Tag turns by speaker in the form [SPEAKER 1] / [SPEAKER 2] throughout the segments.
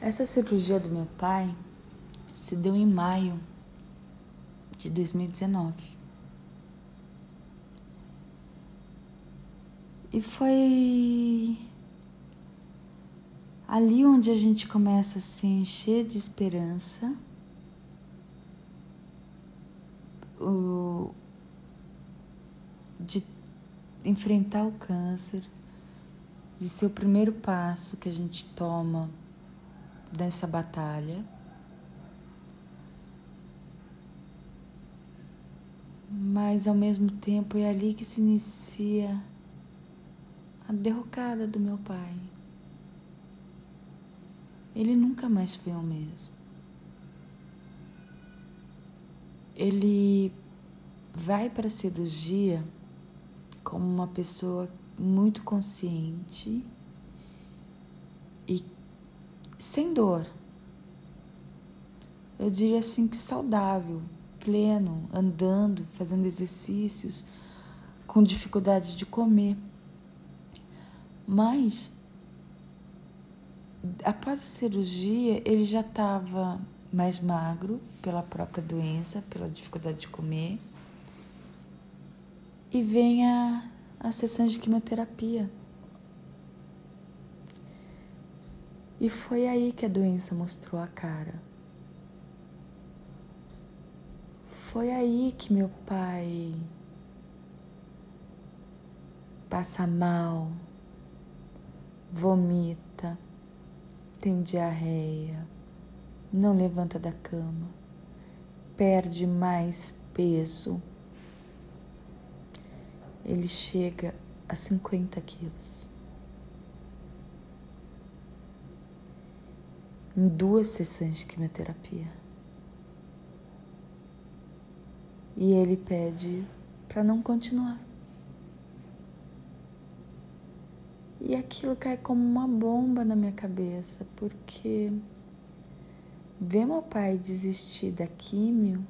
[SPEAKER 1] Essa cirurgia do meu pai se deu em maio de 2019. E foi ali onde a gente começa a se encher de esperança. O, de enfrentar o câncer, de ser o primeiro passo que a gente toma dessa batalha. Mas ao mesmo tempo é ali que se inicia a derrocada do meu pai. Ele nunca mais foi o mesmo. Ele vai para a cirurgia como uma pessoa muito consciente e sem dor. Eu diria assim que saudável, pleno, andando, fazendo exercícios, com dificuldade de comer. Mas após a cirurgia, ele já estava mais magro pela própria doença, pela dificuldade de comer e vem a, sessões de quimioterapia. E foi aí que a doença mostrou a cara. Foi aí que meu pai passa mal, vomita, tem diarreia, não levanta da cama, perde mais peso ele chega a 50 quilos. Em duas sessões de quimioterapia. E ele pede para não continuar. E aquilo cai como uma bomba na minha cabeça, porque ver meu pai desistir da químio,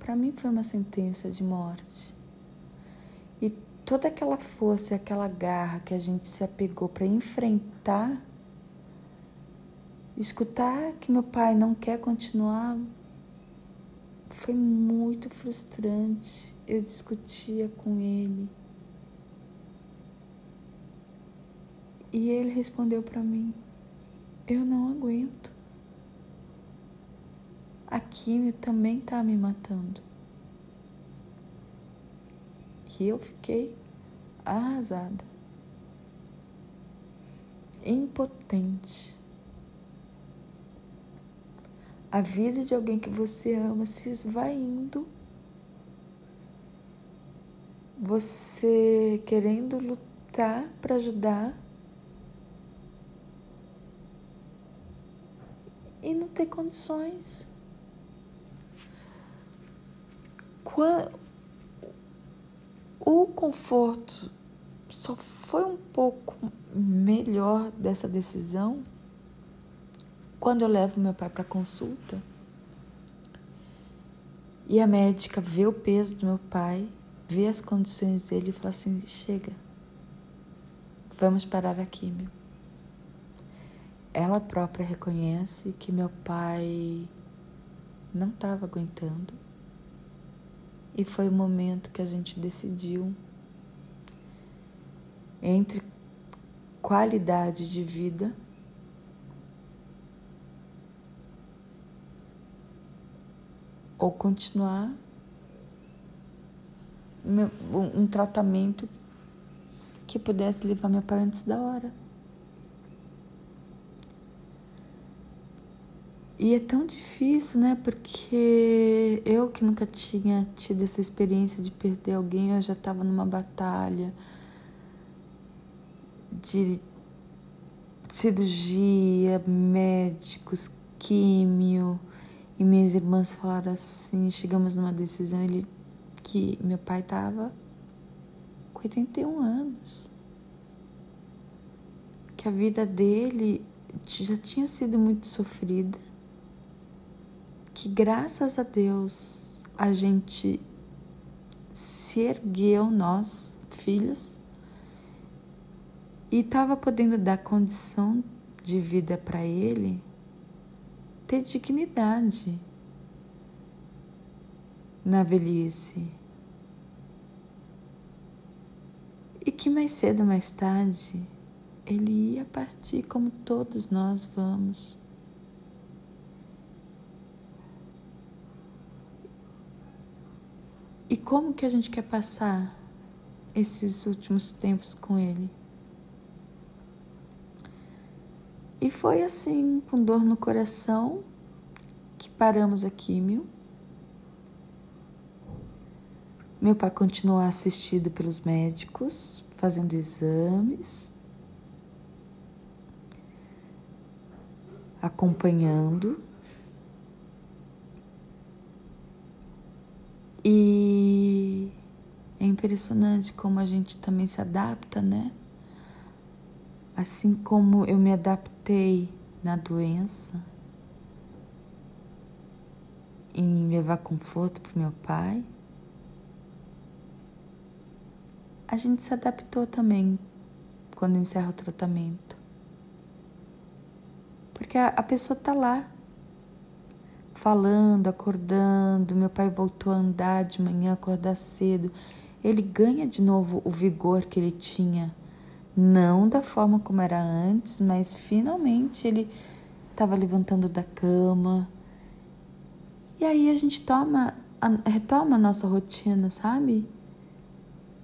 [SPEAKER 1] para mim foi uma sentença de morte. E toda aquela força aquela garra que a gente se apegou para enfrentar, escutar que meu pai não quer continuar, foi muito frustrante. Eu discutia com ele. E ele respondeu para mim: Eu não aguento. A químio também tá me matando que eu fiquei arrasada, impotente. A vida de alguém que você ama se esvaindo, você querendo lutar para ajudar e não ter condições. O conforto só foi um pouco melhor dessa decisão quando eu levo meu pai para consulta e a médica vê o peso do meu pai, vê as condições dele e fala assim: chega, vamos parar a químio. Ela própria reconhece que meu pai não estava aguentando e foi o momento que a gente decidiu entre qualidade de vida ou continuar um tratamento que pudesse levar meu pai antes da hora. E é tão difícil, né? Porque eu que nunca tinha tido essa experiência de perder alguém, eu já estava numa batalha de cirurgia, médicos, químio. E minhas irmãs falaram assim, chegamos numa decisão ele que meu pai estava com 81 anos. Que a vida dele já tinha sido muito sofrida que graças a Deus a gente se ergueu, nós, filhas, e estava podendo dar condição de vida para ele ter dignidade na velhice. E que mais cedo ou mais tarde ele ia partir como todos nós vamos. E como que a gente quer passar esses últimos tempos com ele? E foi assim, com dor no coração, que paramos a químio. Meu pai continuou assistido pelos médicos, fazendo exames, acompanhando. E é impressionante como a gente também se adapta, né? Assim como eu me adaptei na doença, em levar conforto para meu pai, a gente se adaptou também quando encerra o tratamento. Porque a, a pessoa tá lá, falando, acordando. Meu pai voltou a andar de manhã, acordar cedo. Ele ganha de novo o vigor que ele tinha não da forma como era antes, mas finalmente ele estava levantando da cama. E aí a gente toma, retoma a nossa rotina, sabe?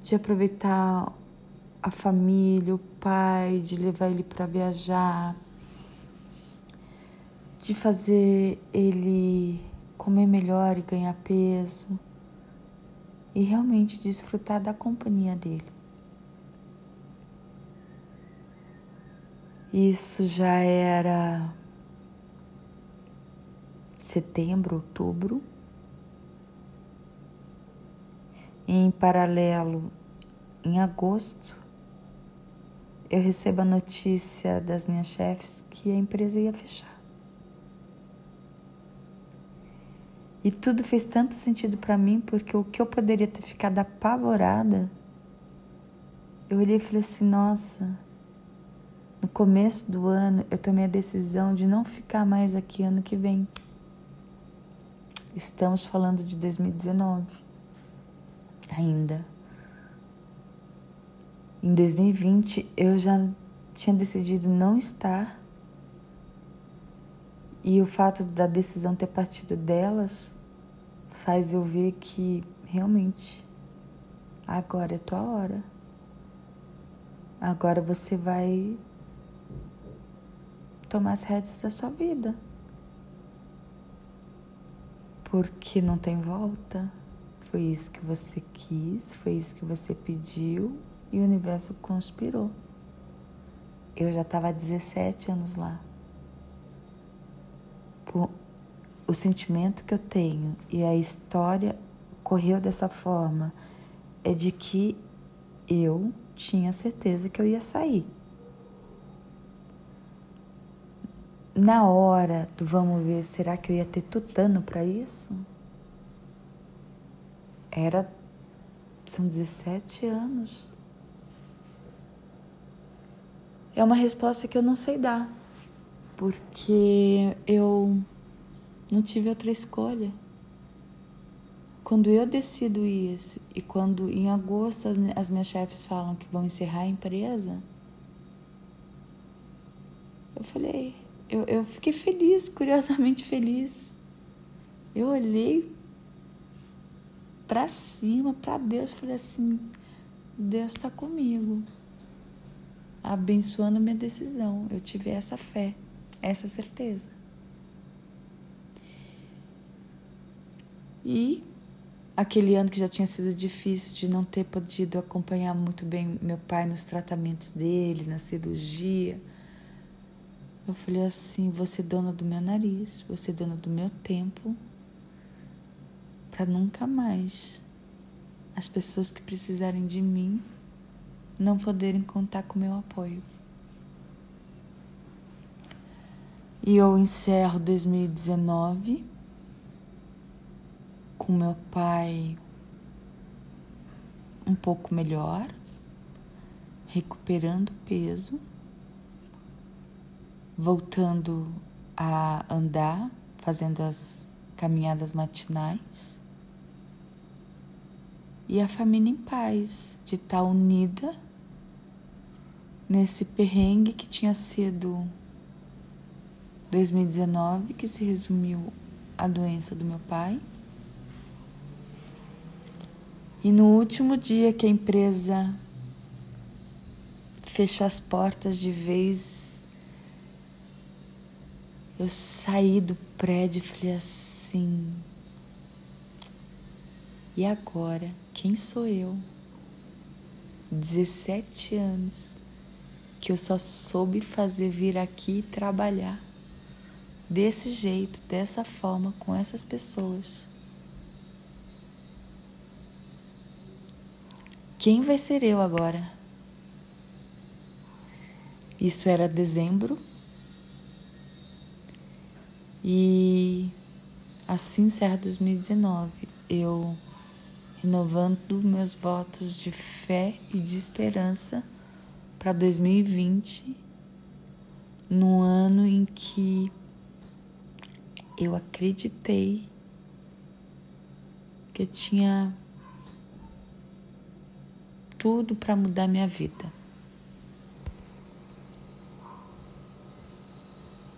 [SPEAKER 1] De aproveitar a família, o pai, de levar ele para viajar, de fazer ele comer melhor e ganhar peso e realmente desfrutar da companhia dele. Isso já era setembro, outubro. Em paralelo, em agosto, eu recebo a notícia das minhas chefes que a empresa ia fechar. E tudo fez tanto sentido para mim porque o que eu poderia ter ficado apavorada, eu olhei e falei assim: nossa, no começo do ano, eu tomei a decisão de não ficar mais aqui ano que vem. Estamos falando de 2019 ainda. Em 2020, eu já tinha decidido não estar. E o fato da decisão ter partido delas faz eu ver que realmente agora é tua hora. Agora você vai tomar as rédeas da sua vida. Porque não tem volta. Foi isso que você quis, foi isso que você pediu e o universo conspirou. Eu já estava há 17 anos lá. Por o sentimento que eu tenho e a história correu dessa forma é de que eu tinha certeza que eu ia sair. Na hora do vamos ver, será que eu ia ter tutano para isso? Era. São 17 anos. É uma resposta que eu não sei dar, porque eu não tive outra escolha. Quando eu decido isso e quando em agosto as minhas chefes falam que vão encerrar a empresa, eu falei, eu, eu fiquei feliz, curiosamente feliz. Eu olhei para cima, para Deus, falei assim: Deus está comigo, abençoando minha decisão. Eu tive essa fé, essa certeza. E aquele ano que já tinha sido difícil de não ter podido acompanhar muito bem meu pai nos tratamentos dele, na cirurgia eu falei assim: você é dona do meu nariz, você é dona do meu tempo, para nunca mais as pessoas que precisarem de mim não poderem contar com meu apoio. E eu encerro 2019 com meu pai um pouco melhor, recuperando peso voltando a andar, fazendo as caminhadas matinais. E a família em paz, de estar unida nesse perrengue que tinha sido 2019, que se resumiu à doença do meu pai. E no último dia que a empresa fechou as portas de vez, eu saí do prédio e falei assim: e agora? Quem sou eu? 17 anos que eu só soube fazer vir aqui e trabalhar desse jeito, dessa forma, com essas pessoas. Quem vai ser eu agora? Isso era dezembro. E assim encerra 2019. Eu renovando meus votos de fé e de esperança para 2020, num ano em que eu acreditei que eu tinha tudo para mudar minha vida.